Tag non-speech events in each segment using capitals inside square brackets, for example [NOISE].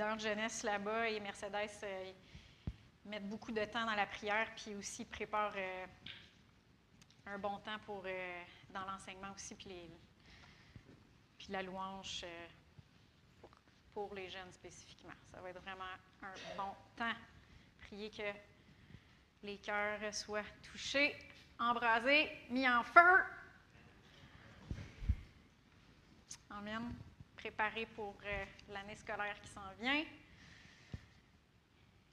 leader de jeunesse là-bas et Mercedes euh, mettent beaucoup de temps dans la prière, puis aussi préparent euh, un bon temps pour, euh, dans l'enseignement aussi, puis, puis la louange pour, pour les jeunes spécifiquement. Ça va être vraiment un bon temps. Priez que les cœurs soient touchés, embrasés, mis en feu. Amen. Préparés pour euh, l'année scolaire qui s'en vient.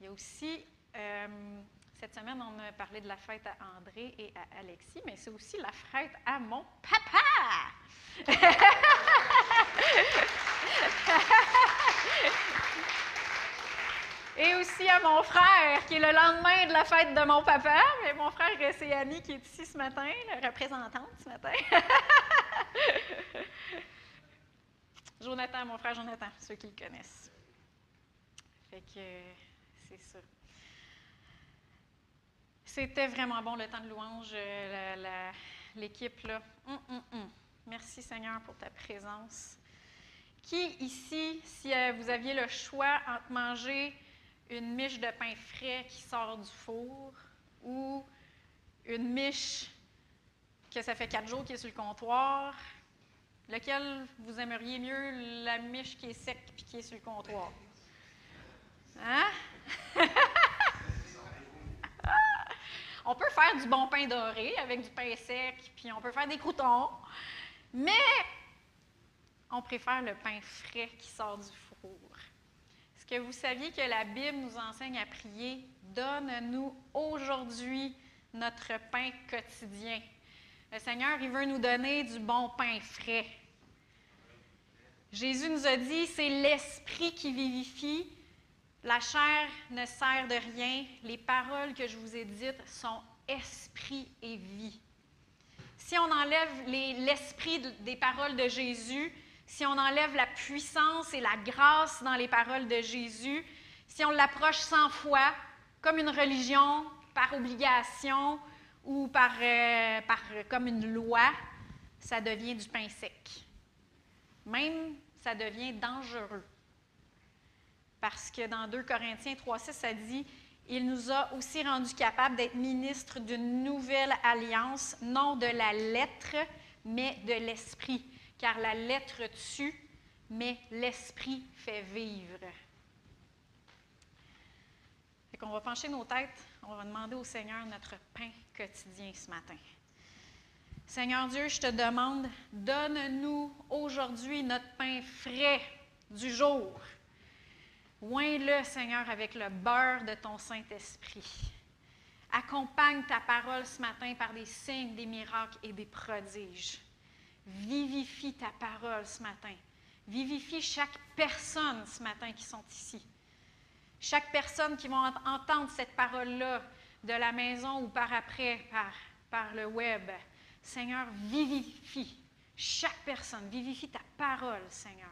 Il y a aussi, euh, cette semaine, on a parlé de la fête à André et à Alexis, mais c'est aussi la fête à mon papa. [LAUGHS] Et aussi à mon frère, qui est le lendemain de la fête de mon papa. Mais mon frère, c'est Annie qui est ici ce matin, la représentante ce matin. [LAUGHS] Jonathan, mon frère Jonathan, ceux qui le connaissent. Fait que c'est ça. C'était vraiment bon le temps de louange, euh, l'équipe là. Hum, hum, hum. Merci Seigneur pour ta présence. Qui ici, si euh, vous aviez le choix entre manger une miche de pain frais qui sort du four ou une miche que ça fait quatre jours qui est sur le comptoir, lequel vous aimeriez mieux, la miche qui est sec puis qui est sur le comptoir? Hein? [LAUGHS] on peut faire du bon pain doré avec du pain sec, puis on peut faire des croutons, mais on préfère le pain frais qui sort du four. Est-ce que vous saviez que la Bible nous enseigne à prier? Donne-nous aujourd'hui notre pain quotidien. Le Seigneur, il veut nous donner du bon pain frais. Jésus nous a dit, c'est l'esprit qui vivifie. La chair ne sert de rien. Les paroles que je vous ai dites sont esprit et vie. Si on enlève les- l'esprit de- des paroles de Jésus, si on enlève la puissance et la grâce dans les paroles de Jésus, si on l'approche sans foi, comme une religion, par obligation ou par, euh, par- comme une loi, ça devient du pain sec. Même, ça devient dangereux. Parce que dans 2 Corinthiens 3,6, ça dit Il nous a aussi rendus capables d'être ministres d'une nouvelle alliance, non de la lettre, mais de l'esprit. Car la lettre tue, mais l'esprit fait vivre. Fait qu'on va pencher nos têtes, on va demander au Seigneur notre pain quotidien ce matin. Seigneur Dieu, je te demande, donne-nous aujourd'hui notre pain frais du jour. Oins-le, Seigneur, avec le beurre de ton Saint-Esprit. Accompagne ta parole ce matin par des signes, des miracles et des prodiges. Vivifie ta parole ce matin. Vivifie chaque personne ce matin qui sont ici. Chaque personne qui va ent- entendre cette parole-là de la maison ou par après, par, par le web. Seigneur, vivifie chaque personne. Vivifie ta parole, Seigneur.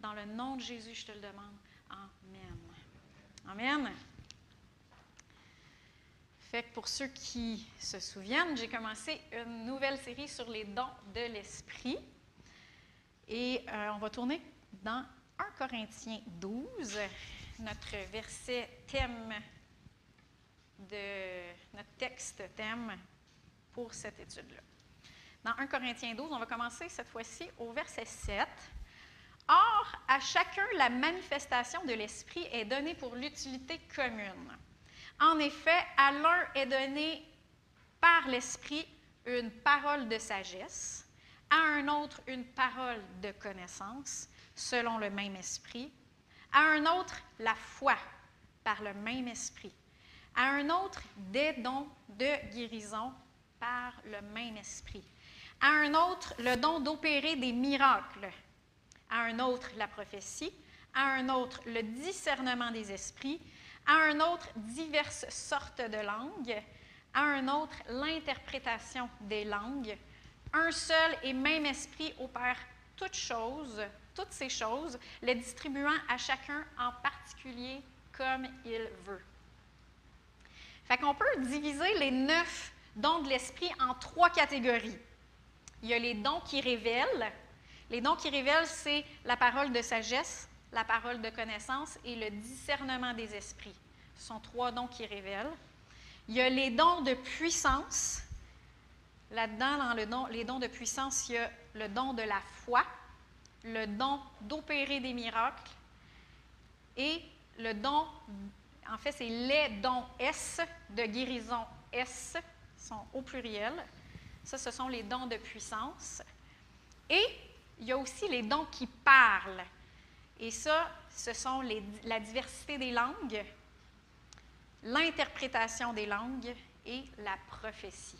Dans le nom de Jésus, je te le demande. Amen. Amen. Fait que pour ceux qui se souviennent, j'ai commencé une nouvelle série sur les dons de l'esprit. Et euh, on va tourner dans 1 Corinthiens 12, notre verset thème de notre texte thème pour cette étude-là. Dans 1 Corinthiens 12, on va commencer cette fois-ci au verset 7. Or, à chacun, la manifestation de l'Esprit est donnée pour l'utilité commune. En effet, à l'un est donnée par l'Esprit une parole de sagesse, à un autre une parole de connaissance, selon le même Esprit, à un autre la foi, par le même Esprit, à un autre des dons de guérison, par le même Esprit, à un autre le don d'opérer des miracles, à un autre la prophétie, à un autre le discernement des esprits, à un autre diverses sortes de langues, à un autre l'interprétation des langues. Un seul et même esprit opère toutes choses, toutes ces choses, les distribuant à chacun en particulier comme il veut. Fait qu'on peut diviser les neuf dons de l'esprit en trois catégories. Il y a les dons qui révèlent, les dons qui révèlent, c'est la parole de sagesse, la parole de connaissance et le discernement des esprits. Ce sont trois dons qui révèlent. Il y a les dons de puissance. Là-dedans, dans les dons de puissance, il y a le don de la foi, le don d'opérer des miracles et le don, en fait, c'est les dons S de guérison S, sont au pluriel. Ça, ce sont les dons de puissance. Et il y a aussi les dons qui parlent. Et ça, ce sont la diversité des langues, l'interprétation des langues et la prophétie.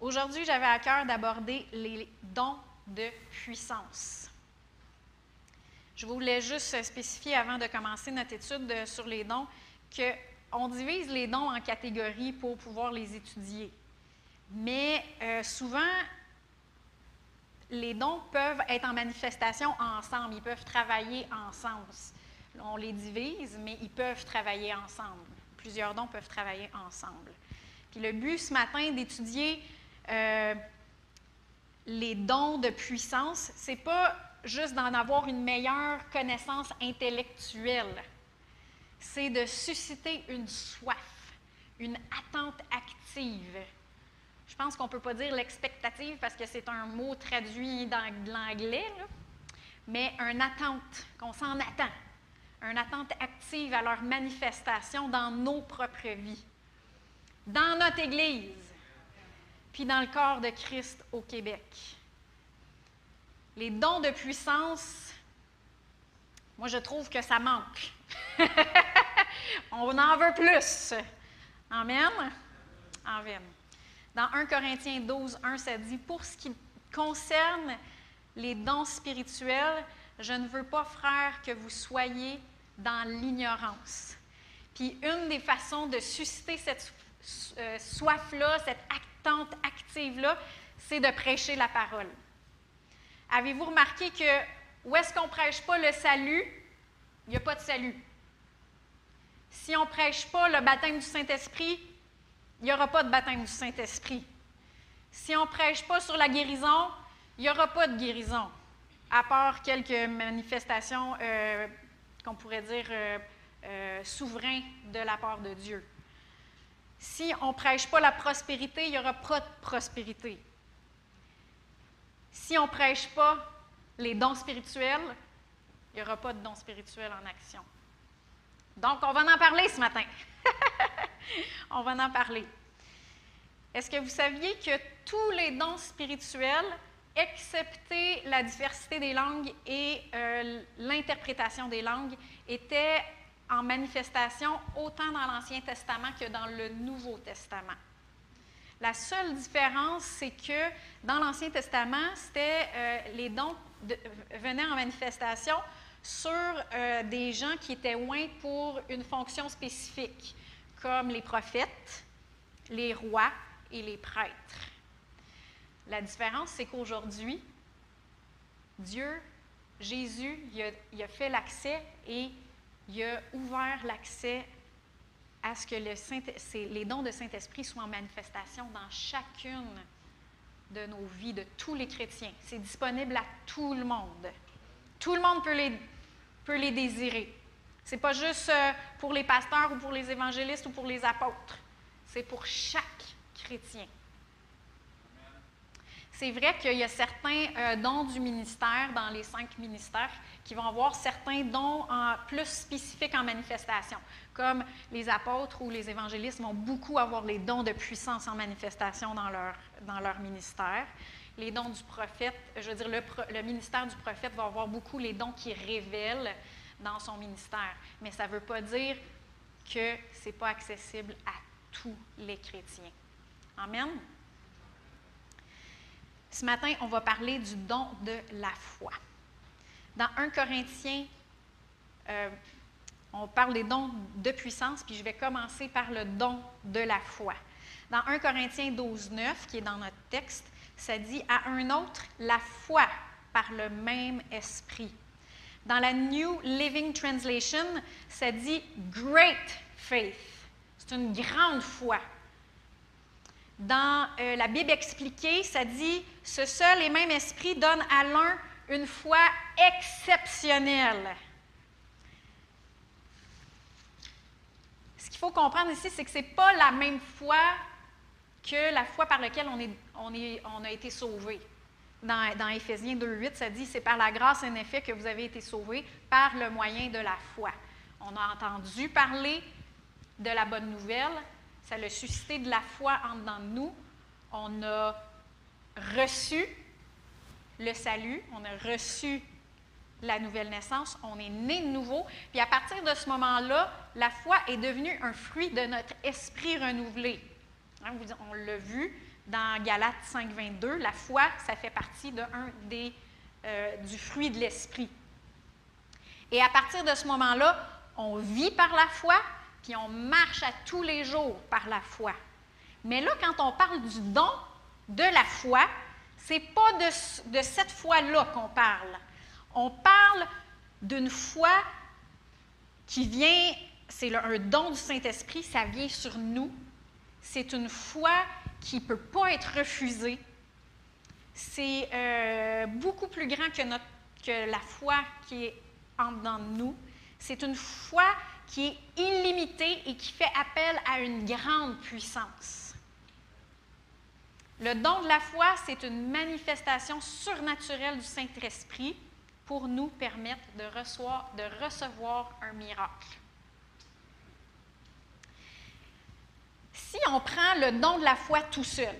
Aujourd'hui, j'avais à cœur d'aborder les dons de puissance. Je voulais juste spécifier avant de commencer notre étude sur les dons qu'on divise les dons en catégories pour pouvoir les étudier. Mais euh, souvent, les dons peuvent être en manifestation ensemble, ils peuvent travailler ensemble. On les divise, mais ils peuvent travailler ensemble. Plusieurs dons peuvent travailler ensemble. Puis le but ce matin d'étudier euh, les dons de puissance, c'est pas juste d'en avoir une meilleure connaissance intellectuelle, c'est de susciter une soif, une attente active je pense qu'on ne peut pas dire l'expectative parce que c'est un mot traduit dans l'anglais, mais une attente, qu'on s'en attend, une attente active à leur manifestation dans nos propres vies, dans notre Église, puis dans le corps de Christ au Québec. Les dons de puissance, moi je trouve que ça manque. [LAUGHS] On en veut plus. Amen. Amen. Dans 1 Corinthiens 12, 1, ça dit Pour ce qui concerne les dons spirituels, je ne veux pas, frère, que vous soyez dans l'ignorance. Puis une des façons de susciter cette euh, soif-là, cette attente active-là, c'est de prêcher la parole. Avez-vous remarqué que où est-ce qu'on prêche pas le salut, il n'y a pas de salut. Si on ne prêche pas le baptême du Saint-Esprit, il n'y aura pas de baptême du Saint-Esprit. Si on ne prêche pas sur la guérison, il n'y aura pas de guérison, à part quelques manifestations euh, qu'on pourrait dire euh, euh, souverains de la part de Dieu. Si on ne prêche pas la prospérité, il n'y aura pas de prospérité. Si on ne prêche pas les dons spirituels, il n'y aura pas de dons spirituels en action. Donc, on va en parler ce matin. [LAUGHS] On va en parler. Est-ce que vous saviez que tous les dons spirituels, excepté la diversité des langues et euh, l'interprétation des langues, étaient en manifestation autant dans l'Ancien Testament que dans le Nouveau Testament? La seule différence, c'est que dans l'Ancien Testament, c'était euh, les dons venaient en manifestation sur euh, des gens qui étaient loin pour une fonction spécifique comme les prophètes, les rois et les prêtres. La différence, c'est qu'aujourd'hui, Dieu, Jésus, il a, fait l'accès et il a ouvert l'accès à ce que les dons de Saint-Esprit soient en manifestation dans chacune de nos vies, de tous les chrétiens. C'est disponible à tout le monde. Tout le monde peut les, peut les désirer. Ce n'est pas juste euh, pour les pasteurs ou pour les évangélistes ou pour les apôtres. C'est pour chaque chrétien. C'est vrai qu'il y a certains euh, dons du ministère dans les cinq ministères qui vont avoir certains dons plus spécifiques en manifestation, comme les apôtres ou les évangélistes vont beaucoup avoir les dons de puissance en manifestation dans leur, dans leur ministère. Les dons du prophète, je veux dire, le, ministère du prophète va avoir beaucoup les dons qui révèlent dans son ministère. Mais ça ne veut pas dire que ce n'est pas accessible à tous les chrétiens. Amen. Ce matin, on va parler du don de la foi. Dans 1 Corinthiens, euh, on parle des dons de puissance, puis je vais commencer par le don de la foi. Dans 1 Corinthiens 12, 9, qui est dans notre texte, ça dit à un autre la foi par le même esprit dans la New Living Translation, ça dit Great Faith. C'est une grande foi. Dans euh, la Bible expliquée, ça dit Ce seul et même esprit donne à l'un une foi exceptionnelle. Ce qu'il faut comprendre ici, c'est que ce n'est pas la même foi que la foi par laquelle on, est, on, est, on a été sauvé. Dans, dans Éphésiens 2.8, ça dit, c'est par la grâce en effet que vous avez été sauvés par le moyen de la foi. On a entendu parler de la bonne nouvelle, ça a suscité de la foi en dedans de nous. On a reçu le salut, on a reçu la nouvelle naissance, on est né de nouveau. Puis à partir de ce moment-là, la foi est devenue un fruit de notre esprit renouvelé. Hein, on l'a vu dans Galates 5, 22, la foi, ça fait partie de un des, euh, du fruit de l'esprit. Et à partir de ce moment-là, on vit par la foi, puis on marche à tous les jours par la foi. Mais là, quand on parle du don de la foi, c'est pas de, de cette foi-là qu'on parle. On parle d'une foi qui vient, c'est un don du Saint-Esprit, ça vient sur nous. C'est une foi qui ne peut pas être refusée. C'est euh, beaucoup plus grand que, notre, que la foi qui est en dedans de nous. C'est une foi qui est illimitée et qui fait appel à une grande puissance. Le don de la foi, c'est une manifestation surnaturelle du Saint-Esprit pour nous permettre de de recevoir un miracle. Si on prend le don de la foi tout seul,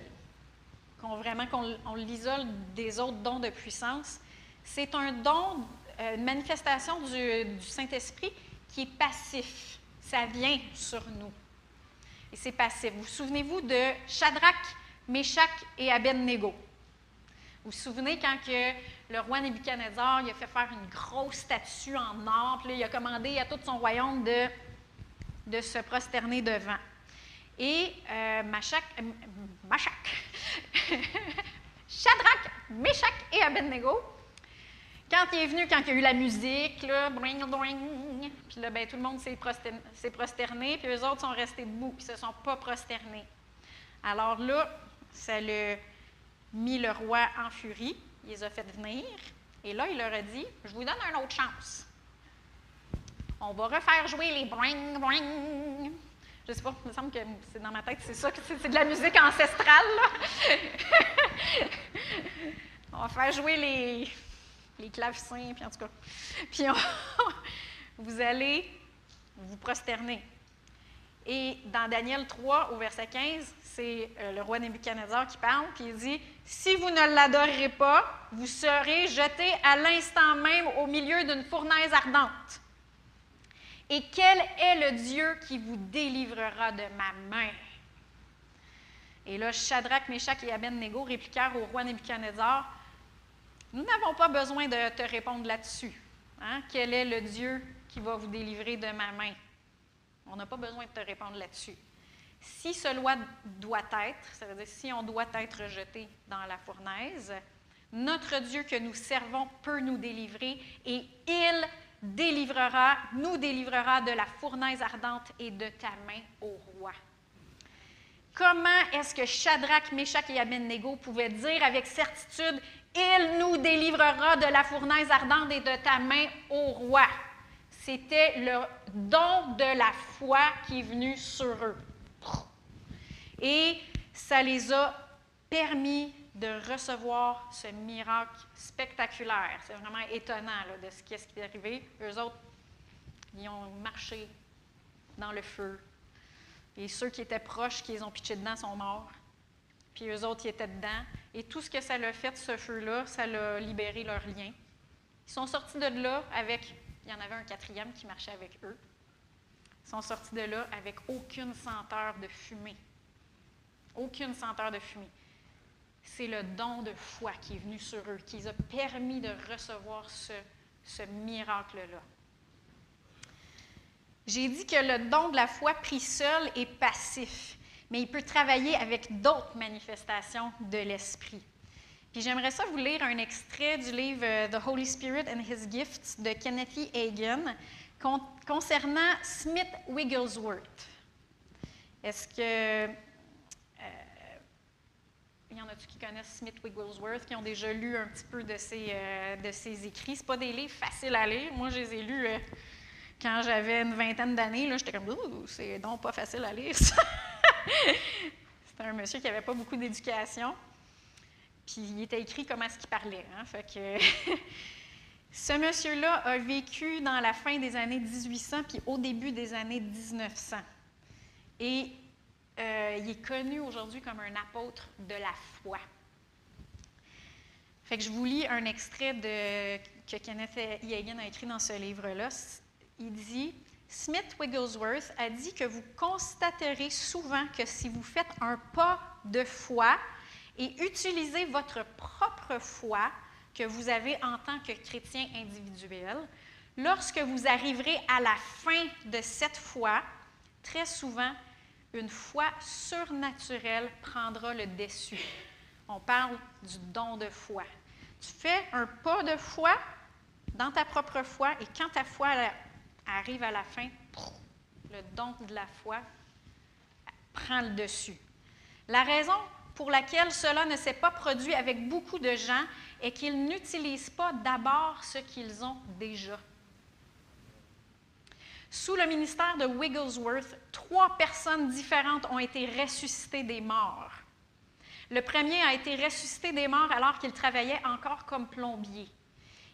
qu'on vraiment qu'on l'isole des autres dons de puissance, c'est un don, euh, une manifestation du, Saint-Esprit qui est passif. Ça vient sur nous. Et c'est passif. Vous, souvenez-vous de Shadrach, Meshach et Abednego? Vous vous souvenez quand que le roi Nebuchadnezzar il a fait faire une grosse statue en or, puis il a commandé à tout son royaume de, de se prosterner devant? Et euh, Machak, euh, [LAUGHS] Shadrach, Meshach et Abednego, quand il est venu, quand il y a eu la musique, là, bring, puis là, ben, tout le monde s'est prosterné, puis eux autres sont restés debout, puis ne se sont pas prosternés. Alors là, ça le mis le roi en furie, il les a fait venir, et là, il leur a dit Je vous donne une autre chance. On va refaire jouer les bring, bring. Je sais pas, il me semble que c'est dans ma tête, c'est ça, c'est de la musique ancestrale. [LAUGHS] on va faire jouer les, les clavecins, puis en tout cas. Puis [LAUGHS] vous allez vous prosterner. Et dans Daniel 3, au verset 15, c'est euh, le roi Nebuchadnezzar qui parle, puis il dit Si vous ne l'adorerez pas, vous serez jeté à l'instant même au milieu d'une fournaise ardente. Et quel est le Dieu qui vous délivrera de ma main? Et là, Shadrach, Meshach et Abednego répliquèrent au roi Nebuchadnezzar Nous n'avons pas besoin de te répondre là-dessus. Hein? Quel est le Dieu qui va vous délivrer de ma main? On n'a pas besoin de te répondre là-dessus. Si cela doit être, ça veut dire si on doit être jeté dans la fournaise, notre Dieu que nous servons peut nous délivrer et il délivrera, nous délivrera de la fournaise ardente et de ta main, au roi. Comment est-ce que Shadrach, Meshach et Abednego pouvaient dire avec certitude Il nous délivrera de la fournaise ardente et de ta main, au roi? C'était le don de la foi qui est venu sur eux. Et ça les a permis de recevoir ce miracle spectaculaire. C'est vraiment étonnant de ce qui est arrivé. Eux autres, ils ont marché dans le feu. Et ceux qui étaient proches, qui les ont pitchés dedans, sont morts. Puis eux autres, ils étaient dedans. Et tout ce que ça l'a fait, ce feu-là, ça l'a libéré leur lien. Ils sont sortis de là avec il y en avait un quatrième qui marchait avec eux. Ils sont sortis de là avec aucune senteur de fumée. Aucune senteur de fumée. C'est le don de foi qui est venu sur eux, qui les a permis de recevoir ce, miracle-là. J'ai dit que le don de la foi pris seul est passif, mais il peut travailler avec d'autres manifestations de l'esprit. Puis j'aimerais ça vous lire un extrait du livre euh, The Holy Spirit and His Gifts de Kenneth e. Concernant Smith Wigglesworth. Est-ce que. Il y en a-tu qui connaissent Smith Wigglesworth, qui ont déjà lu un petit peu de ses, euh, de ses écrits? Ce pas des livres faciles à lire. Moi, je les ai lus euh, quand j'avais une vingtaine d'années. J'étais comme, Ouh, c'est donc pas facile à lire, ça. [LAUGHS] C'était un monsieur qui n'avait pas beaucoup d'éducation. Puis il était écrit comment est-ce qu'il parlait. Hein? Fait que [LAUGHS] ce monsieur-là a vécu dans la fin des années 1800 puis au début des années 1900. Et euh, il est connu aujourd'hui comme un apôtre de la foi. Fait que je vous lis un extrait de, que Kenneth Hagin a écrit dans ce livre-là. Il dit Smith Wigglesworth a dit que vous constaterez souvent que si vous faites un pas de foi et utilisez votre propre foi que vous avez en tant que chrétien individuel, lorsque vous arriverez à la fin de cette foi, très souvent, une foi surnaturelle prendra le dessus. On parle du don de foi. Tu fais un pas de foi dans ta propre foi et quand ta foi arrive à la fin, le don de la foi prend le dessus. La raison pour laquelle cela ne s'est pas produit avec beaucoup de gens est qu'ils n'utilisent pas d'abord ce qu'ils ont déjà. Sous le ministère de Wigglesworth, trois personnes différentes ont été ressuscitées des morts. Le premier a été ressuscité des morts alors qu'il travaillait encore comme plombier.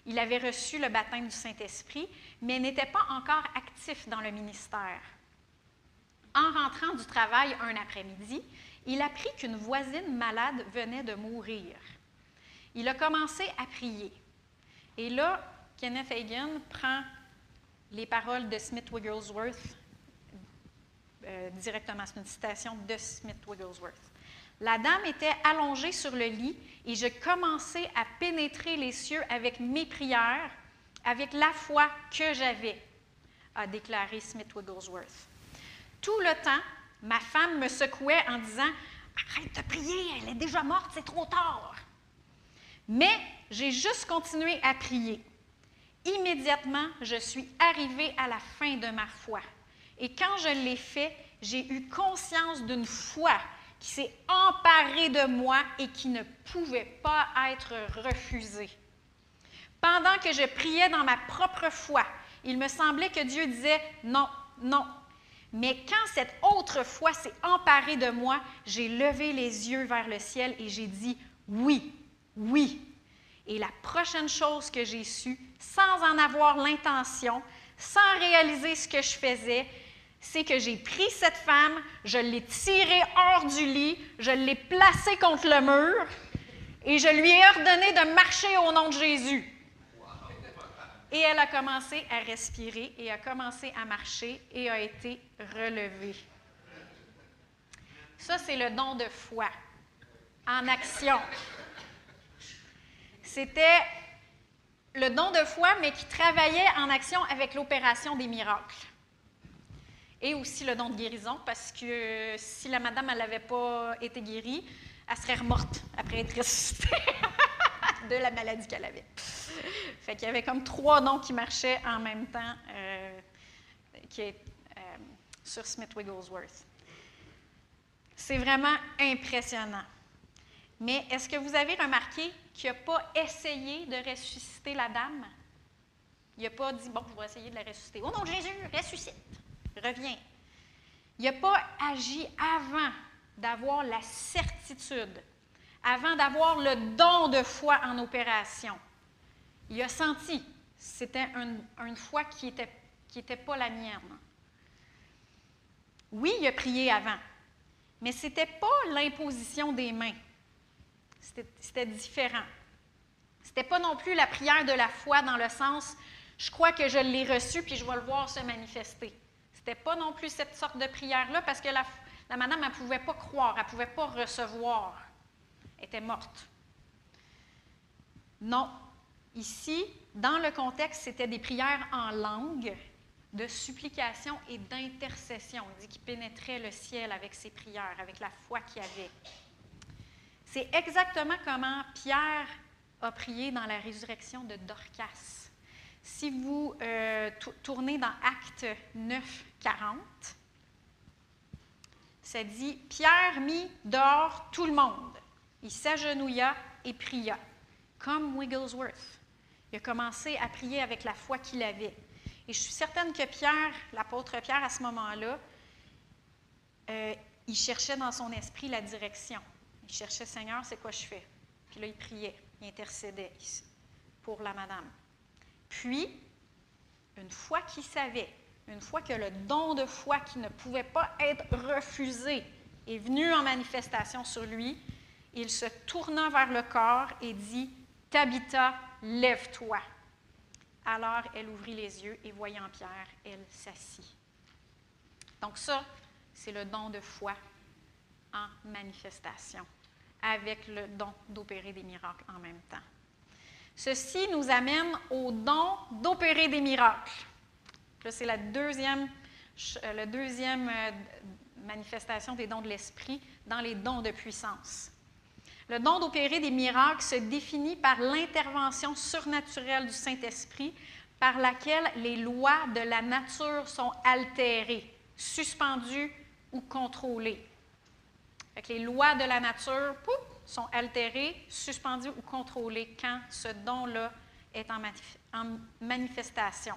Il avait reçu le baptême du Saint-Esprit, mais n'était pas encore actif dans le ministère. En rentrant du travail un après-midi, il apprit qu'une voisine malade venait de mourir. Il a commencé à prier. Et là, Kenneth Hagin prend les paroles de Smith Wigglesworth euh, directement. C'est une citation de Smith Wigglesworth. La dame était allongée sur le lit et je commençais à pénétrer les cieux avec mes prières, avec la foi que j'avais, a déclaré Smith Wigglesworth. Tout le temps, ma femme me secouait en disant Arrête de prier, elle est déjà morte, c'est trop tard. Mais j'ai juste continué à prier. Immédiatement, je suis arrivée à la fin de ma foi. Et quand je l'ai fait, j'ai eu conscience d'une foi qui s'est emparée de moi et qui ne pouvait pas être refusée. Pendant que je priais dans ma propre foi, il me semblait que Dieu disait non, non. Mais quand cette autre foi s'est emparée de moi, j'ai levé les yeux vers le ciel et j'ai dit oui, oui. Et la prochaine chose que j'ai su, sans en avoir l'intention, sans réaliser ce que je faisais, c'est que j'ai pris cette femme, je l'ai tirée hors du lit, je l'ai placée contre le mur et je lui ai ordonné de marcher au nom de Jésus. Et elle a commencé à respirer et a commencé à marcher et a été relevée. Ça, c'est le don de foi en action. C'était le don de foi, mais qui travaillait en action avec l'opération des miracles. Et aussi le don de guérison, parce que si la madame n'avait pas été guérie, elle serait morte après être ressuscitée [LAUGHS] de la maladie qu'elle avait. Fait qu'il y avait comme trois dons qui marchaient en même temps euh, euh, sur Smith Wigglesworth. C'est vraiment impressionnant. Mais est-ce que vous avez remarqué qu'il n'a pas essayé de ressusciter la dame? Il n'a pas dit, bon, je vais essayer de la ressusciter. Oh non, Jésus, ressuscite, reviens. Il n'a pas agi avant d'avoir la certitude, avant d'avoir le don de foi en opération. Il a senti, c'était une, foi qui n'était pas la mienne. Oui, il a prié avant, mais ce n'était pas l'imposition des mains. C'était différent. Ce n'était pas non plus la prière de la foi dans le sens je crois que je l'ai reçu puis je vais le voir se manifester. Ce n'était pas non plus cette sorte de prière-là parce que la, madame, elle ne pouvait pas croire, elle ne pouvait pas recevoir. Elle était morte. Non. Ici, dans le contexte, c'était des prières en langue, de supplication et d'intercession. On dit qu'il pénétrait le ciel avec ses prières, avec la foi qu'il avait. C'est exactement comment Pierre a prié dans la résurrection de Dorcas. Si vous euh, tournez dans Acte 9, 40, ça dit Pierre mit dehors tout le monde. Il s'agenouilla et pria, comme Wigglesworth. Il a commencé à prier avec la foi qu'il avait. Et je suis certaine que Pierre, l'apôtre Pierre, à ce moment-là, euh, il cherchait dans son esprit la direction. Il cherchait, Seigneur, c'est quoi je fais? Puis là, il priait, il intercédait pour la madame. Puis, une fois qu'il savait, une fois que le don de foi qui ne pouvait pas être refusé est venu en manifestation sur lui, il se tourna vers le corps et dit, Tabitha, lève-toi. Alors elle ouvrit les yeux et voyant Pierre, elle s'assit. Donc ça, c'est le don de foi en manifestation, avec le don d'opérer des miracles en même temps. Ceci nous amène au don d'opérer des miracles. Là, c'est la deuxième, la deuxième euh, manifestation des dons de l'Esprit dans les dons de puissance. Le don d'opérer des miracles se définit par l'intervention surnaturelle du Saint-Esprit par laquelle les lois de la nature sont altérées, suspendues ou contrôlées. Les lois de la nature sont altérées, suspendues ou contrôlées quand ce don-là est en, en manifestation.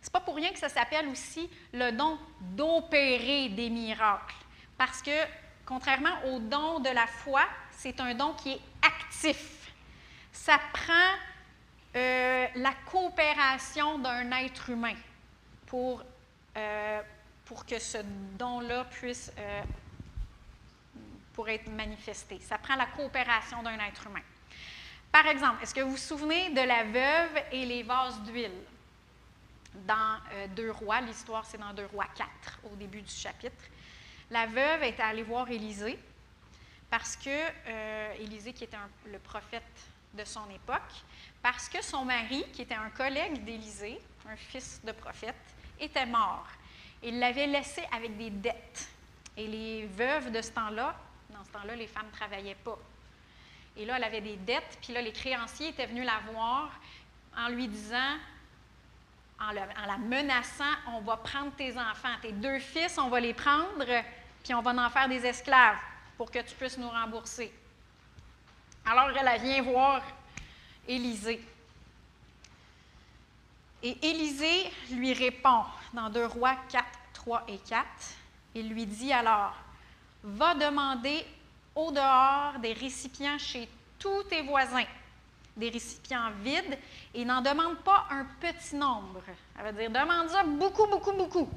Ce n'est pas pour rien que ça s'appelle aussi le don d'opérer des miracles, parce que contrairement au don de la foi, c'est un don qui est actif. Ça prend euh, la coopération d'un être humain pour, euh, pour que ce don-là puisse euh, pour être manifesté. Ça prend la coopération d'un être humain. Par exemple, est-ce que vous vous souvenez de la veuve et les vases d'huile? Dans Deux Rois, l'histoire c'est dans Deux Rois 4, au début du chapitre. La veuve est allée voir Élisée parce que euh, Élisée, qui était le prophète de son époque, parce que son mari, qui était un collègue d'Élisée, un fils de prophète, était mort. Il l'avait laissé avec des dettes. Et les veuves de ce temps-là, ce temps-là, les femmes ne travaillaient pas. Et là, elle avait des dettes, puis là, les créanciers étaient venus la voir en lui disant, en, la menaçant, on va prendre tes enfants, tes deux fils, on va les prendre, puis on va en faire des esclaves pour que tu puisses nous rembourser. Alors elle vient voir Élisée. Et Élisée lui répond dans 2 Rois 4, 3 et 4. Il lui dit alors, va demander dehors des récipients chez tous tes voisins, des récipients vides, et n'en demande pas un petit nombre. Ça veut dire, demande-en beaucoup, beaucoup, beaucoup.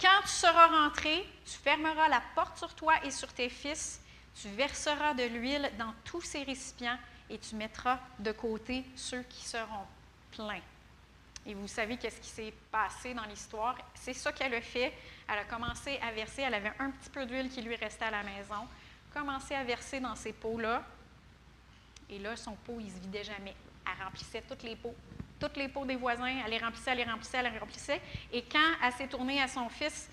Quand tu seras rentré, tu fermeras la porte sur toi et sur tes fils, tu verseras de l'huile dans tous ces récipients et tu mettras de côté ceux qui seront pleins. Et vous savez qu'est-ce qui s'est passé dans l'histoire? C'est ça qu'elle a fait. Elle a commencé à verser, elle avait un petit peu d'huile qui lui restait à la maison, commencé à verser dans ces pots-là. Et là, son pot, il ne se vidait jamais. Elle remplissait toutes les pots toutes les pots des voisins, elle les remplissait, elle les remplissait, elle les remplissait. Et quand elle s'est tournée à son fils,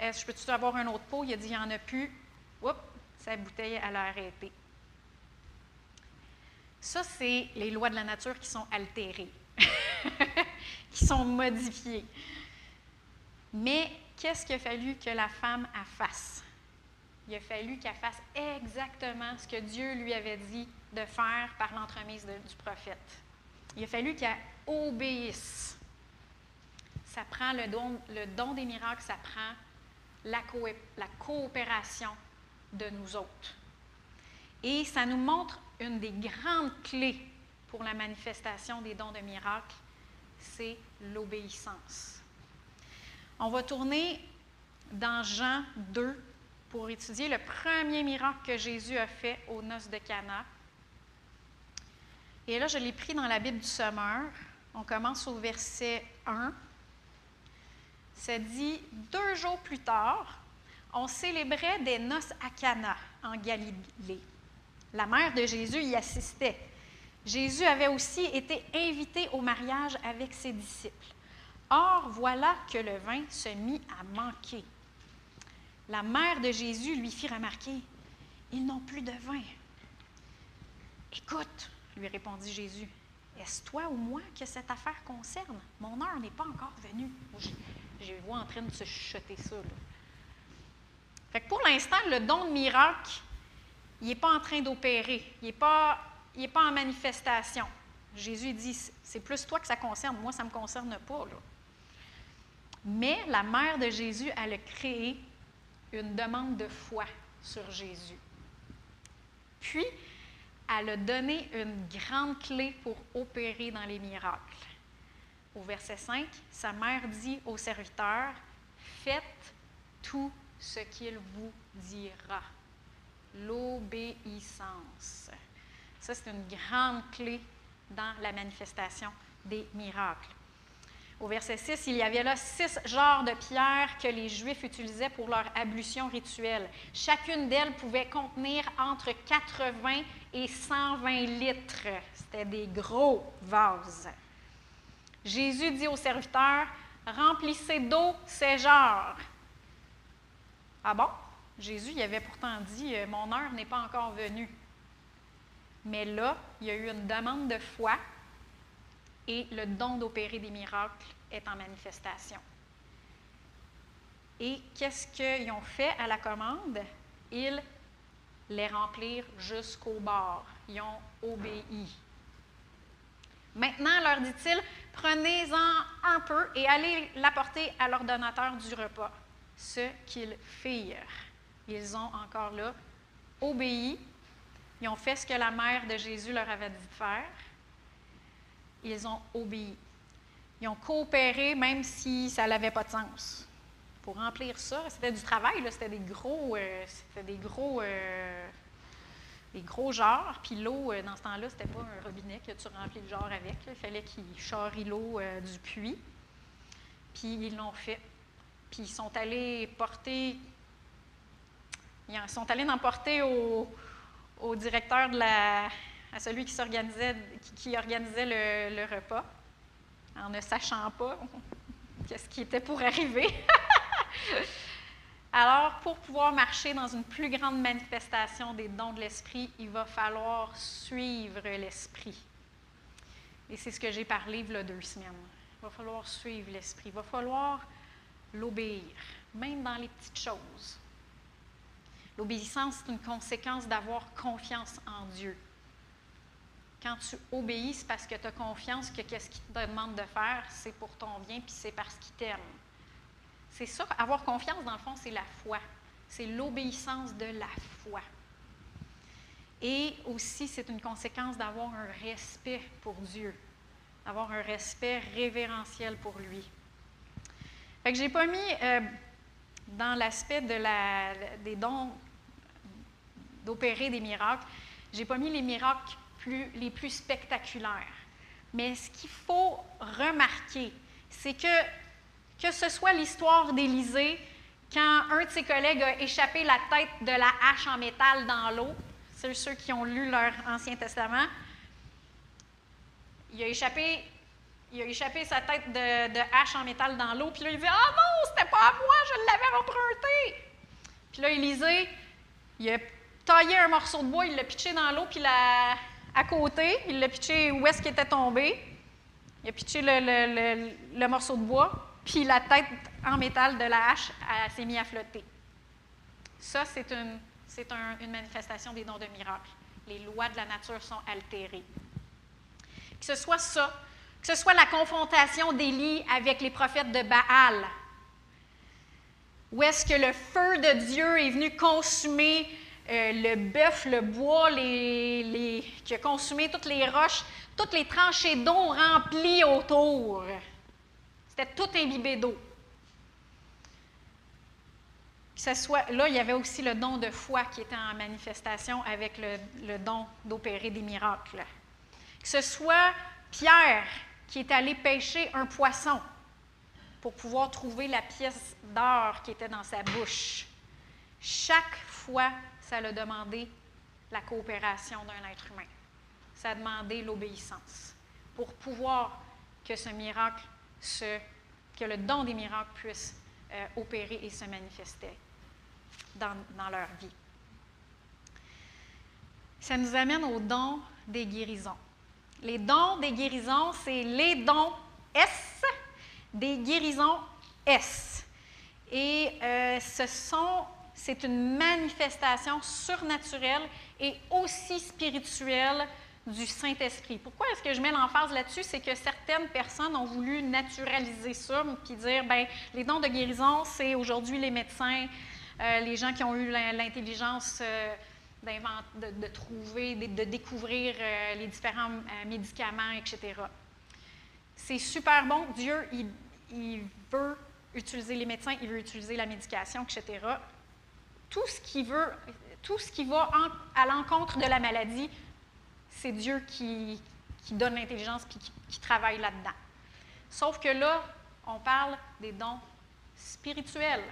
je peux-tu avoir un autre pot? Il a dit, il n'y en a plus. Oups, sa bouteille, elle a arrêté. Ça, c'est les lois de la nature qui sont altérées, [LAUGHS] qui sont modifiées. Mais qu'est-ce qu'il a fallu que la femme fasse? Il a fallu qu'elle fasse exactement ce que Dieu lui avait dit de faire par l'entremise du prophète. Il a fallu qu'elle obéissent. Ça prend le don, le don des miracles, ça prend la, la coopération de nous autres. Et ça nous montre une des grandes clés pour la manifestation des dons de miracles, c'est l'obéissance. On va tourner dans Jean 2 pour étudier le premier miracle que Jésus a fait aux noces de Cana. Et là, je l'ai pris dans la Bible du Sommeur. On commence au verset 1. Ça dit Deux jours plus tard, on célébrait des noces à Cana, en Galilée. La mère de Jésus y assistait. Jésus avait aussi été invité au mariage avec ses disciples. Or, voilà que le vin se mit à manquer. La mère de Jésus lui fit remarquer Ils n'ont plus de vin. Écoute, lui répondit Jésus, est-ce toi ou moi que cette affaire concerne? Mon heure n'est pas encore venue. Je, vois en train de se chuchoter ça. Fait pour l'instant, le don de miracle il n'est pas en train d'opérer, il n'est pas, il pas en manifestation. Jésus dit, c'est plus toi que ça concerne, moi, ça ne me concerne pas. Mais la mère de Jésus, elle a créé une demande de foi sur Jésus. Puis, elle a donné une grande clé pour opérer dans les miracles. Au verset 5, sa mère dit au serviteur, Faites tout ce qu'il vous dira. L'obéissance. Ça, c'est une grande clé dans la manifestation des miracles. Au verset 6, il y avait là six genres de pierres que les Juifs utilisaient pour leur ablution rituelle. Chacune d'elles pouvait contenir entre 80 et 120 litres. C'était des gros vases. Jésus dit aux serviteurs, remplissez d'eau ces genres. Ah bon? Jésus y avait pourtant dit, euh, mon heure n'est pas encore venue. Mais là, il y a eu une demande de foi et le don d'opérer des miracles est en manifestation. Et qu'est-ce qu'ils ont fait à la commande? Ils les remplirent jusqu'au bord. Ils ont obéi. Maintenant, leur dit-il, prenez-en un peu et allez l'apporter à l'ordonnateur du repas. Ce qu'ils firent. Ils ont encore là obéi. Ils ont fait ce que la mère de Jésus leur avait dit de faire ils ont obéi. Ils ont coopéré même si ça n'avait pas de sens. Pour remplir ça, c'était du travail, c'était des gros, euh, c'était des gros, euh, des gros genres. Puis l'eau, euh, dans ce temps-là, c'était pas un robinet que tu remplis le genre avec. Il fallait qu'ils charrient l'eau du puits. Puis ils l'ont fait. Puis ils sont allés porter, ils sont allés emporter au, au directeur de la, à celui qui, organisait le, repas, en ne sachant pas [LAUGHS] qu'est-ce qui était pour arriver. [LAUGHS] Alors, pour pouvoir marcher dans une plus grande manifestation des dons de l'Esprit, il va falloir suivre l'Esprit. Et c'est ce que j'ai parlé il y a deux semaines. Il va falloir suivre l'Esprit. Il va falloir l'obéir, même dans les petites choses. L'obéissance, c'est une conséquence d'avoir confiance en Dieu. Quand tu obéis, c'est parce que tu as confiance que ce qu'il te demande de faire, c'est pour ton bien, puis c'est parce qu'il t'aime. C'est ça, avoir confiance, dans le fond, c'est la foi. C'est l'obéissance de la foi. Et aussi, c'est une conséquence d'avoir un respect pour Dieu, d'avoir un respect révérentiel pour lui. Fait que j'ai pas mis euh, dans l'aspect de la, des dons d'opérer des miracles, j'ai pas mis les miracles les plus spectaculaires. Mais ce qu'il faut remarquer, c'est que que ce soit l'histoire d'Élisée, quand un de ses collègues a échappé la tête de la hache en métal dans l'eau, c'est ceux qui ont lu leur Ancien Testament, il a échappé, il a échappé sa tête de, hache en métal dans l'eau, puis là, il dit Ah non, c'était pas à moi, je l'avais emprunté. Puis là, Élisée, il a taillé un morceau de bois, il l'a pitché dans l'eau, puis la, à côté, il l'a pitché où est-ce qu'il était tombé. Il a pitché le, morceau de bois, puis la tête en métal de la hache s'est mise à flotter. Ça, c'est une, une manifestation des dons de miracle. Les lois de la nature sont altérées. Que ce soit ça, que ce soit la confrontation d'Élie avec les prophètes de Baal, où est-ce que le feu de Dieu est venu consumer euh, le bœuf, le bois, les, qui a consumé toutes les roches, toutes les tranchées d'eau remplies autour. C'était tout imbibé d'eau. soit, là, il y avait aussi le don de foi qui était en manifestation avec le, le don d'opérer des miracles. Que ce soit Pierre qui est allé pêcher un poisson pour pouvoir trouver la pièce d'or qui était dans sa bouche. Chaque fois ça a demandé la coopération d'un être humain. Ça a demandé l'obéissance pour pouvoir que ce miracle, que le don des miracles puisse euh, opérer et se manifester dans, leur vie. Ça nous amène aux dons des guérisons. Les dons des guérisons, c'est les dons S des guérisons S. Et euh, ce sont c'est une manifestation surnaturelle et aussi spirituelle du Saint-Esprit. Pourquoi est-ce que je mets l'emphase là-dessus? C'est que certaines personnes ont voulu naturaliser ça, puis dire, ben les dons de guérison, c'est aujourd'hui les médecins, euh, les gens qui ont eu l'intelligence euh, de, trouver, de, découvrir euh, les différents médicaments, etc. C'est super bon. Dieu, il, veut utiliser les médecins, il veut utiliser la médication, etc. Tout ce qui veut, tout ce qui va à l'encontre de la maladie, c'est Dieu qui, donne l'intelligence et qui, travaille là-dedans. Sauf que là, on parle des dons spirituels.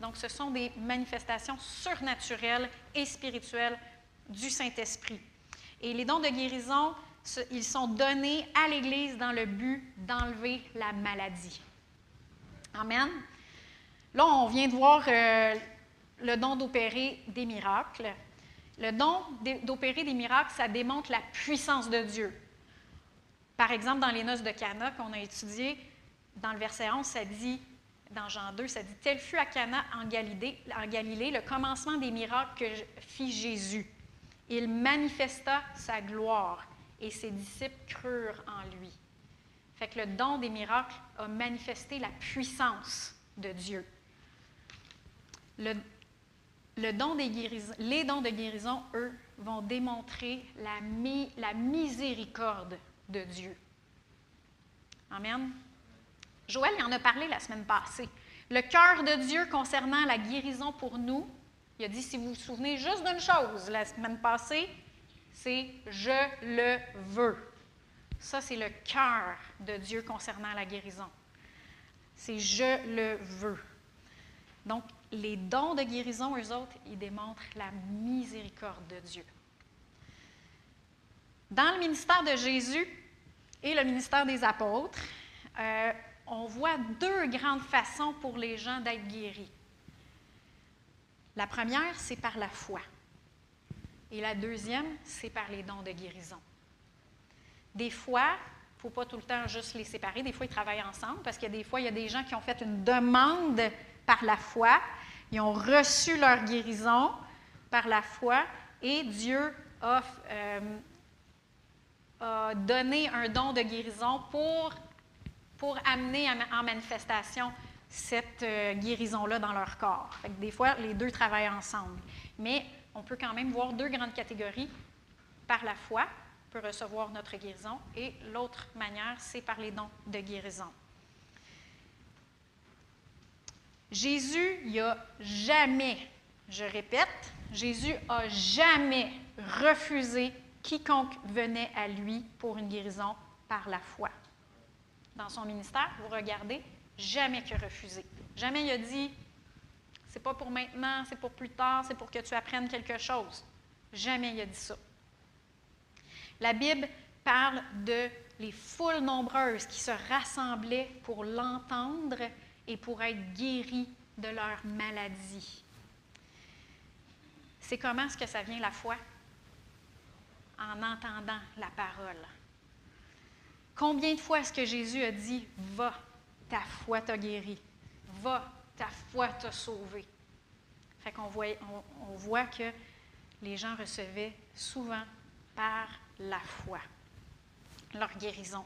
Donc, ce sont des manifestations surnaturelles et spirituelles du Saint-Esprit. Et les dons de guérison, ils sont donnés à l'Église dans le but d'enlever la maladie. Amen. Là, on vient de voir euh, le don d'opérer des miracles. Le don d'opérer des miracles, ça démontre la puissance de Dieu. Par exemple, dans les noces de Cana qu'on a étudiées, dans le verset 11, ça dit, dans Jean 2, ça dit Tel fut à Cana en Galilée, le commencement des miracles que fit Jésus. Il manifesta sa gloire et ses disciples crurent en lui. Fait que le don des miracles a manifesté la puissance de Dieu. Le, les dons de guérison, eux, vont démontrer la, la miséricorde de Dieu. Amen. Joël il en a parlé la semaine passée. Le cœur de Dieu concernant la guérison pour nous, il a dit, si vous vous souvenez juste d'une chose la semaine passée, c'est je le veux. Ça, c'est le cœur de Dieu concernant la guérison. C'est je le veux. Donc, les dons de guérison, eux autres, ils démontrent la miséricorde de Dieu. Dans le ministère de Jésus et le ministère des apôtres, euh, on voit deux grandes façons pour les gens d'être guéris. La première, c'est par la foi. Et la deuxième, c'est par les dons de guérison. Des fois, il ne faut pas tout le temps juste les séparer. Des fois, ils travaillent ensemble parce qu'il y a des fois, il y a des gens qui ont fait une demande par la foi. Ils ont reçu leur guérison par la foi et Dieu a, euh, a donné un don de guérison pour pour amener en manifestation cette euh, guérison-là dans leur corps. des fois, les deux travaillent ensemble. Mais on peut quand même voir deux grandes catégories. Par la foi, on peut recevoir notre guérison, et l'autre manière, c'est par les dons de guérison. Jésus, il a jamais, je répète, Jésus a jamais refusé quiconque venait à lui pour une guérison par la foi dans son ministère, vous regardez, jamais que refusé. Jamais il a dit c'est pas pour maintenant, c'est pour plus tard, c'est pour que tu apprennes quelque chose. Jamais il a dit ça. La Bible parle de les foules nombreuses qui se rassemblaient pour l'entendre et pour être guéris de leur maladie. C'est comment est-ce que ça vient la foi? En entendant la parole. Combien de fois est-ce que Jésus a dit Va, ta foi t'a guéri. Va, ta foi t'a sauvé. Fait qu'on voit, on, voit que les gens recevaient souvent par la foi leur guérison.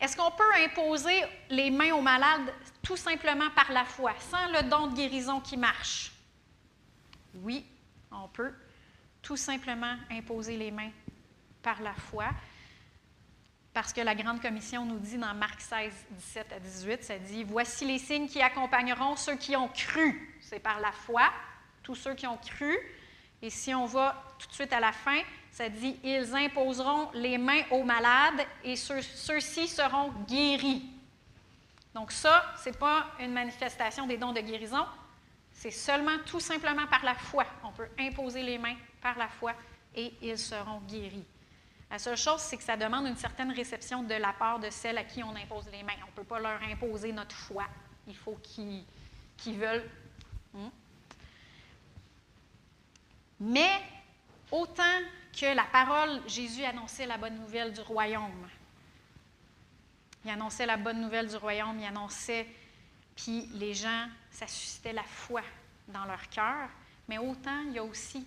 Est-ce qu'on peut imposer les mains aux malades tout simplement par la foi, sans le don de guérison qui marche? Oui, on peut tout simplement imposer les mains par la foi. Parce que la Grande Commission nous dit dans Marc 16, 17 à 18, ça dit Voici les signes qui accompagneront ceux qui ont cru. C'est par la foi, tous ceux qui ont cru. Et si on va tout de suite à la fin, ça dit Ils imposeront les mains aux malades et ceux-ci seront guéris. Donc, ça, ce n'est pas une manifestation des dons de guérison, c'est seulement tout simplement par la foi. On peut imposer les mains par la foi et ils seront guéris. La seule chose, c'est que ça demande une certaine réception de la part de celles à qui on impose les mains. On ne peut pas leur imposer notre foi. Il faut qu'ils veulent. Hmm? Mais autant que la parole, Jésus annonçait la bonne nouvelle du royaume. Il annonçait la bonne nouvelle du royaume, il annonçait, puis les gens, ça suscitait la foi dans leur cœur. Mais autant, il a aussi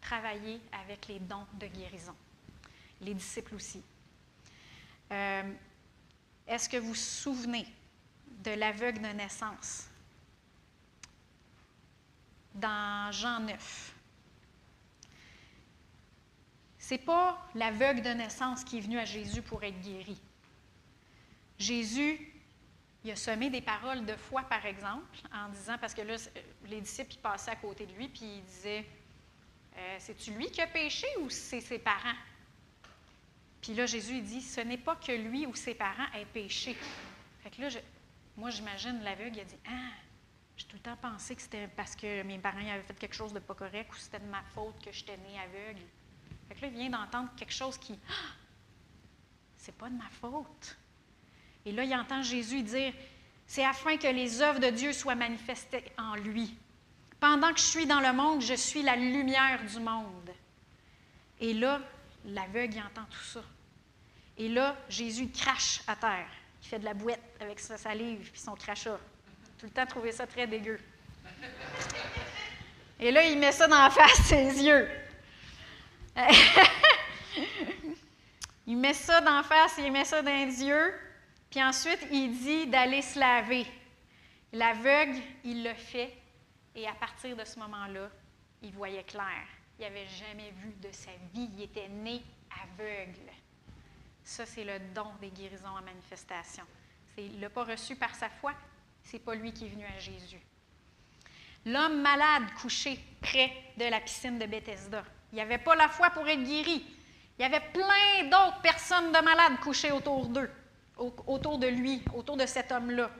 travailler avec les dons de guérison. Les disciples aussi. Euh, est-ce que vous vous souvenez de l'aveugle de naissance? Dans Jean 9? N'est pas l'aveugle de naissance qui est venu à Jésus pour être guéri. Jésus, il a semé des paroles de foi, par exemple, en disant, parce que là, les disciples passaient à côté de lui, puis ils disaient euh, C'est-tu lui qui a péché ou c'est ses parents Puis là, Jésus, il dit Ce n'est pas que lui ou ses parents aient péché. Fait que là, moi, j'imagine l'aveugle, il a dit Ah, j'ai tout le temps pensé que c'était parce que mes parents avaient fait quelque chose de pas correct ou c'était de ma faute que j'étais né aveugle. Fait là, il vient d'entendre quelque chose qui, ah, c'est pas de ma faute. Et là, il entend Jésus dire, c'est afin que les œuvres de Dieu soient manifestées en lui. Pendant que je suis dans le monde, je suis la lumière du monde. Et là, l'aveugle, entend tout ça. Et là, Jésus crache à terre. Il fait de la bouette avec sa salive et son crachat. Tout le temps trouvé ça très dégueu. Et là, il met ça dans la face, ses yeux. Il met ça d'en face, il met ça les yeux, puis ensuite il dit d'aller se laver. L'aveugle, il le fait, et à partir de ce moment-là, il voyait clair. Il n'avait jamais vu de sa vie, il était né aveugle. Ça, c'est le don des guérisons en manifestation. Il l'a pas reçu par sa foi, c'est pas lui qui est venu à Jésus. L'homme malade couché près de la piscine de Bethesda. Il n'y avait pas la foi pour être guéri. Il y avait plein d'autres personnes de malades couchées autour d'eux, autour de lui, autour de cet homme-là.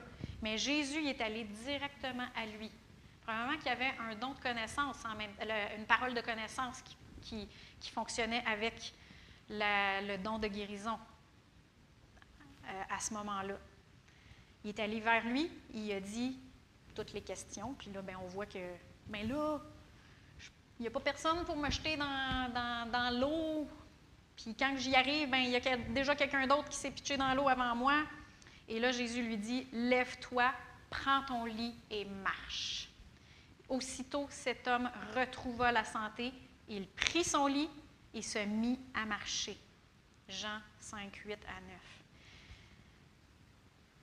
Mais Jésus est allé directement à lui. Probablement qu'il y avait un don de connaissance, une parole de connaissance qui, fonctionnait avec le don de guérison euh, à ce moment-là. Il est allé vers lui, il a dit toutes les questions, puis là, ben, on voit que, ben là, il n'y a pas personne pour me jeter dans, l'eau. Puis quand j'y arrive, ben, il y a déjà quelqu'un d'autre qui s'est pitché dans l'eau avant moi. Et là, Jésus lui dit, Lève-toi, prends ton lit et marche. Aussitôt, cet homme retrouva la santé. Il prit son lit et se mit à marcher. Jean 5, 8 à 9.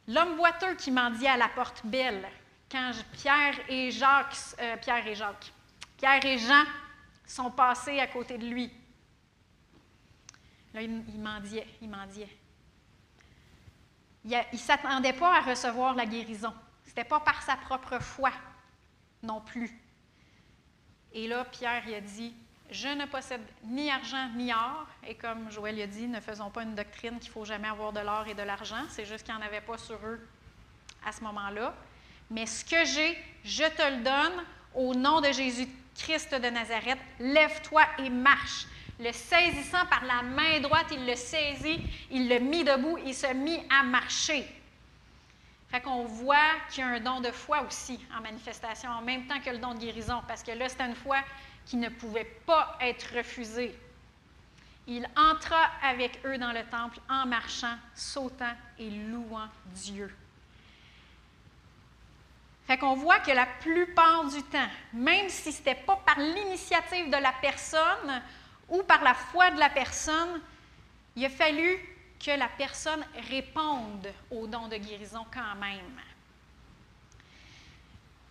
L'homme boiteux qui mendiait à la porte belle, quand Pierre et Jacques, euh, Pierre et Jacques, Pierre et Jean sont passés à côté de lui. Là, il, mendiait, il mendiait. Il ne s'attendait pas à recevoir la guérison. Ce n'était pas par sa propre foi non plus. Et là, Pierre il a dit, je ne possède ni argent ni or. Et comme Joël a dit, ne faisons pas une doctrine qu'il faut jamais avoir de l'or et de l'argent. C'est juste qu'il n'y en avait pas sur eux à ce moment-là. Mais ce que j'ai, je te le donne au nom de Jésus Christ de Nazareth, lève-toi et marche. Le saisissant par la main droite, il le saisit, il le mit debout, il se mit à marcher. Fait qu'on voit qu'il y a un don de foi aussi en manifestation, en même temps que le don de guérison, parce que là, c'était une foi qui ne pouvait pas être refusée. Il entra avec eux dans le temple en marchant, sautant et louant Dieu. Fait qu'on voit que la plupart du temps, même si ce n'était pas par l'initiative de la personne ou par la foi de la personne, il a fallu que la personne réponde au don de guérison quand même.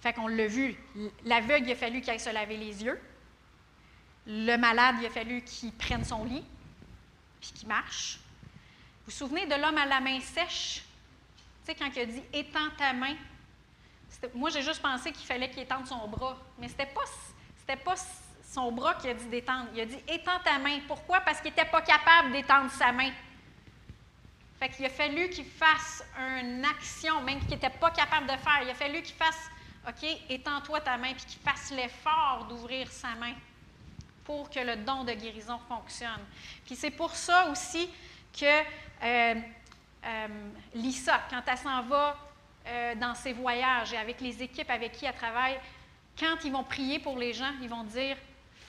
Fait qu'on l'a vu, l'aveugle, il a fallu qu'il aille se laver les yeux. Le malade, il a fallu qu'il prenne son lit, puis qu'il marche. Vous vous souvenez de l'homme à la main sèche? Tu sais, quand il a dit Étends ta main, moi, j'ai juste pensé qu'il fallait qu'il étende son bras, mais ce n'était pas, pas son bras qui a dit d'étendre. Il a dit étends ta main. Pourquoi? Parce qu'il n'était pas capable d'étendre sa main. Fait qu'il a fallu qu'il fasse une action, même qu'il n'était pas capable de faire. Il a fallu qu'il fasse OK, étends-toi ta main, puis qu'il fasse l'effort d'ouvrir sa main pour que le don de guérison fonctionne. Puis c'est pour ça aussi que euh, euh, Lisa, quand elle s'en va euh, dans ses voyages et avec les équipes avec qui elle travaille, quand ils vont prier pour les gens, ils vont dire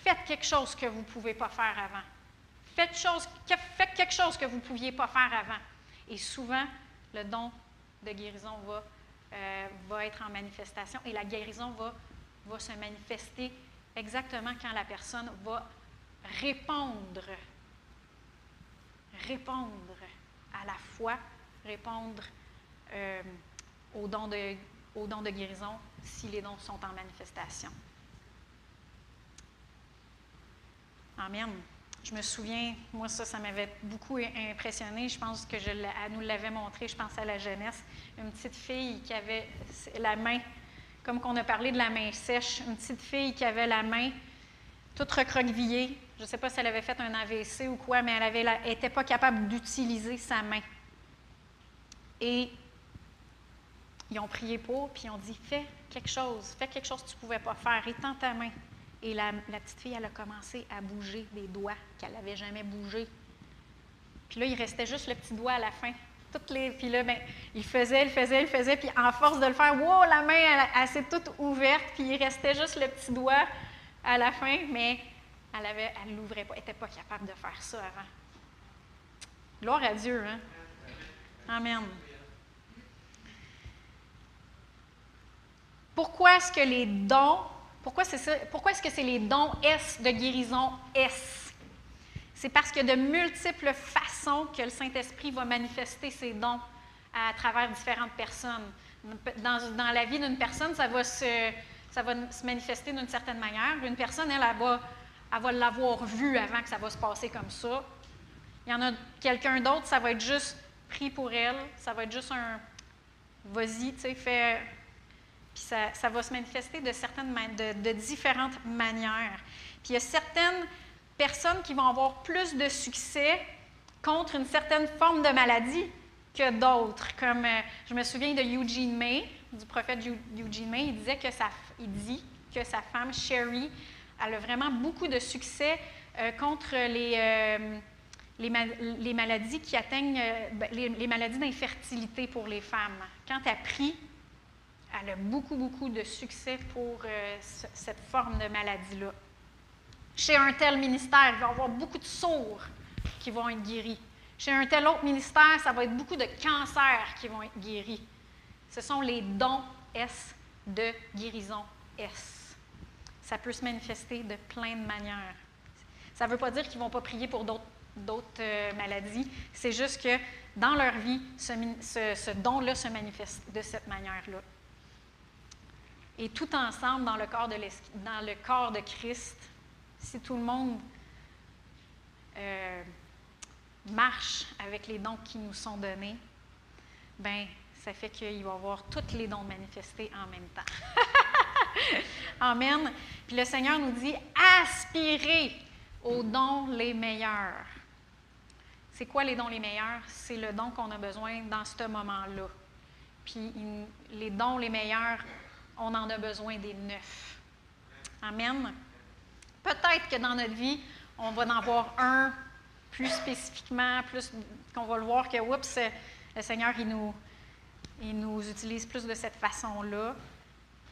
Faites quelque chose que vous ne pouvez pas faire avant. Faites, chose, quelque chose que vous ne pouviez pas faire avant. Et souvent, le don de guérison va, euh, va être en manifestation et la guérison va, va se manifester exactement quand la personne va répondre, répondre à la foi, répondre euh, aux, dons de, aux dons de guérison si les dons sont en manifestation. Amen. Je me souviens, moi, ça, ça m'avait beaucoup impressionné. Je pense que je elle nous l'avait montré, je pense à la jeunesse. Une petite fille qui avait la main, comme qu'on a parlé de la main sèche, une petite fille qui avait la main toute recroquevillée. Je ne sais pas si elle avait fait un AVC ou quoi, mais elle n'était pas capable d'utiliser sa main. Et ils ont prié pour, puis ils ont dit Fais quelque chose, fais quelque chose que tu ne pouvais pas faire, étends ta main. Et la, petite fille, elle a commencé à bouger des doigts qu'elle n'avait jamais bougé. Puis là, il restait juste le petit doigt à la fin. Toutes les, puis là, ben, il faisait, il faisait, il faisait, puis en force de le faire, wow, la main, elle, s'est toute ouverte, puis il restait juste le petit doigt à la fin, mais elle ne l'ouvrait pas, elle n'était pas capable de faire ça avant. Gloire à Dieu, hein? Amen. Pourquoi est-ce que les dons pourquoi, pourquoi est-ce que c'est les dons S de guérison S? C'est parce que de multiples façons que le Saint-Esprit va manifester ses dons à travers différentes personnes. Dans, la vie d'une personne, ça va, se, ça va se manifester d'une certaine manière. Une personne, elle, elle va, elle va l'avoir vu avant que ça va se passer comme ça. Il y en a quelqu'un d'autre, ça va être juste pris pour elle. Ça va être juste un vas-y, tu sais, fais, puis ça, va se manifester de, certaines, de, différentes manières. Puis il y a certaines personnes qui vont avoir plus de succès contre une certaine forme de maladie que d'autres. Comme euh, je me souviens de Eugene May, du prophète Eugene May, il disait que sa, il dit que sa femme Sherry, elle a vraiment beaucoup de succès euh, contre les, euh, les, maladies qui atteignent, ben, les, les, maladies d'infertilité pour les femmes. Quand elle prie elle a beaucoup, beaucoup de succès pour euh, cette forme de maladie-là. Chez un tel ministère, il va y avoir beaucoup de sourds qui vont être guéris. Chez un tel autre ministère, ça va être beaucoup de cancers qui vont être guéris. Ce sont les dons S de guérison S. Ça peut se manifester de plein de manières. Ça ne veut pas dire qu'ils ne vont pas prier pour d'autres euh, maladies. C'est juste que dans leur vie, ce don-là se manifeste de cette manière-là. Et tout ensemble, dans le corps de, dans le corps de Christ, si tout le monde euh, marche avec les dons qui nous sont donnés, ben ça fait qu'il va y avoir tous les dons manifestés en même temps. [LAUGHS] Amen. Puis le Seigneur nous dit aspirez aux dons les meilleurs. C'est quoi les dons les meilleurs? C'est le don qu'on a besoin dans ce moment-là. Puis les dons les meilleurs on en a besoin des neufs. Amen. Peut-être que dans notre vie, on va en avoir un plus spécifiquement, plus qu'on va le voir que, oups, le Seigneur, il nous, il nous utilise plus de cette façon-là,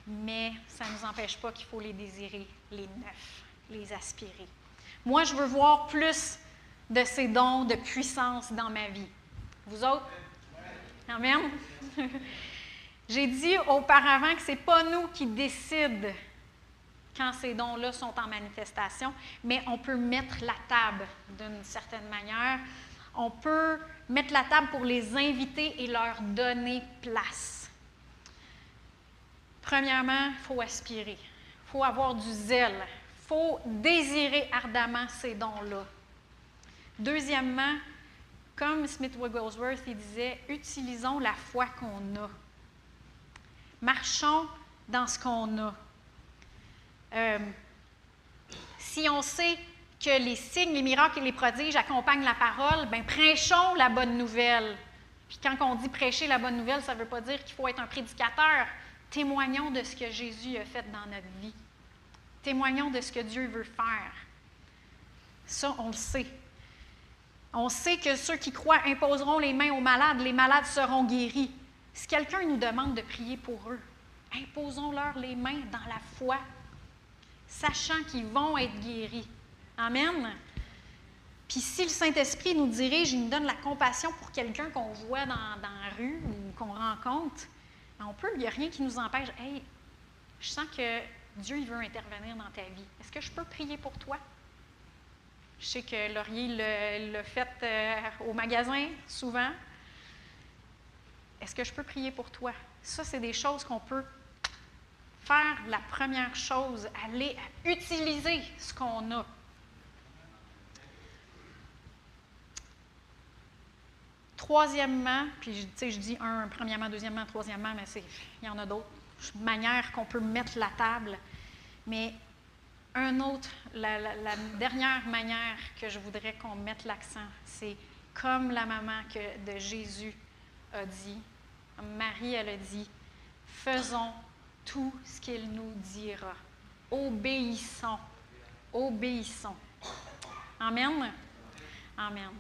mais ça ne nous empêche pas qu'il faut les désirer, les neufs, les aspirer. Moi, je veux voir plus de ces dons de puissance dans ma vie. Vous autres? Amen. [LAUGHS] J'ai dit auparavant que ce n'est pas nous qui décident quand ces dons-là sont en manifestation, mais on peut mettre la table d'une certaine manière. On peut mettre la table pour les inviter et leur donner place. Premièrement, il faut aspirer, il faut avoir du zèle, il faut désirer ardemment ces dons-là. Deuxièmement, comme Smith Wigglesworth il disait, utilisons la foi qu'on a. Marchons dans ce qu'on a. Euh, si on sait que les signes, les miracles et les prodiges accompagnent la parole, ben prêchons la bonne nouvelle. Puis quand on dit prêcher la bonne nouvelle, ça ne veut pas dire qu'il faut être un prédicateur. Témoignons de ce que Jésus a fait dans notre vie. Témoignons de ce que Dieu veut faire. Ça, on le sait. On sait que ceux qui croient imposeront les mains aux malades, les malades seront guéris. Si quelqu'un nous demande de prier pour eux, imposons-leur les mains dans la foi, sachant qu'ils vont être guéris. Amen. Puis si le Saint-Esprit nous dirige, il nous donne la compassion pour quelqu'un qu'on voit dans, la rue ou qu'on rencontre, on peut, il n'y a rien qui nous empêche. Hey, je sens que Dieu veut intervenir dans ta vie. Est-ce que je peux prier pour toi? Je sais que Laurier l'a fait euh, au magasin souvent. Est-ce que je peux prier pour toi? Ça, c'est des choses qu'on peut faire la première chose, aller utiliser ce qu'on a. Troisièmement, puis je, je dis un, premièrement, deuxièmement, troisièmement, mais il y en a d'autres manières qu'on peut mettre la table. Mais un autre, la, dernière manière que je voudrais qu'on mette l'accent, c'est comme la maman de Jésus a dit, Marie, elle a dit, faisons tout ce qu'il nous dira. Obéissons. Obéissons. Amen. Amen.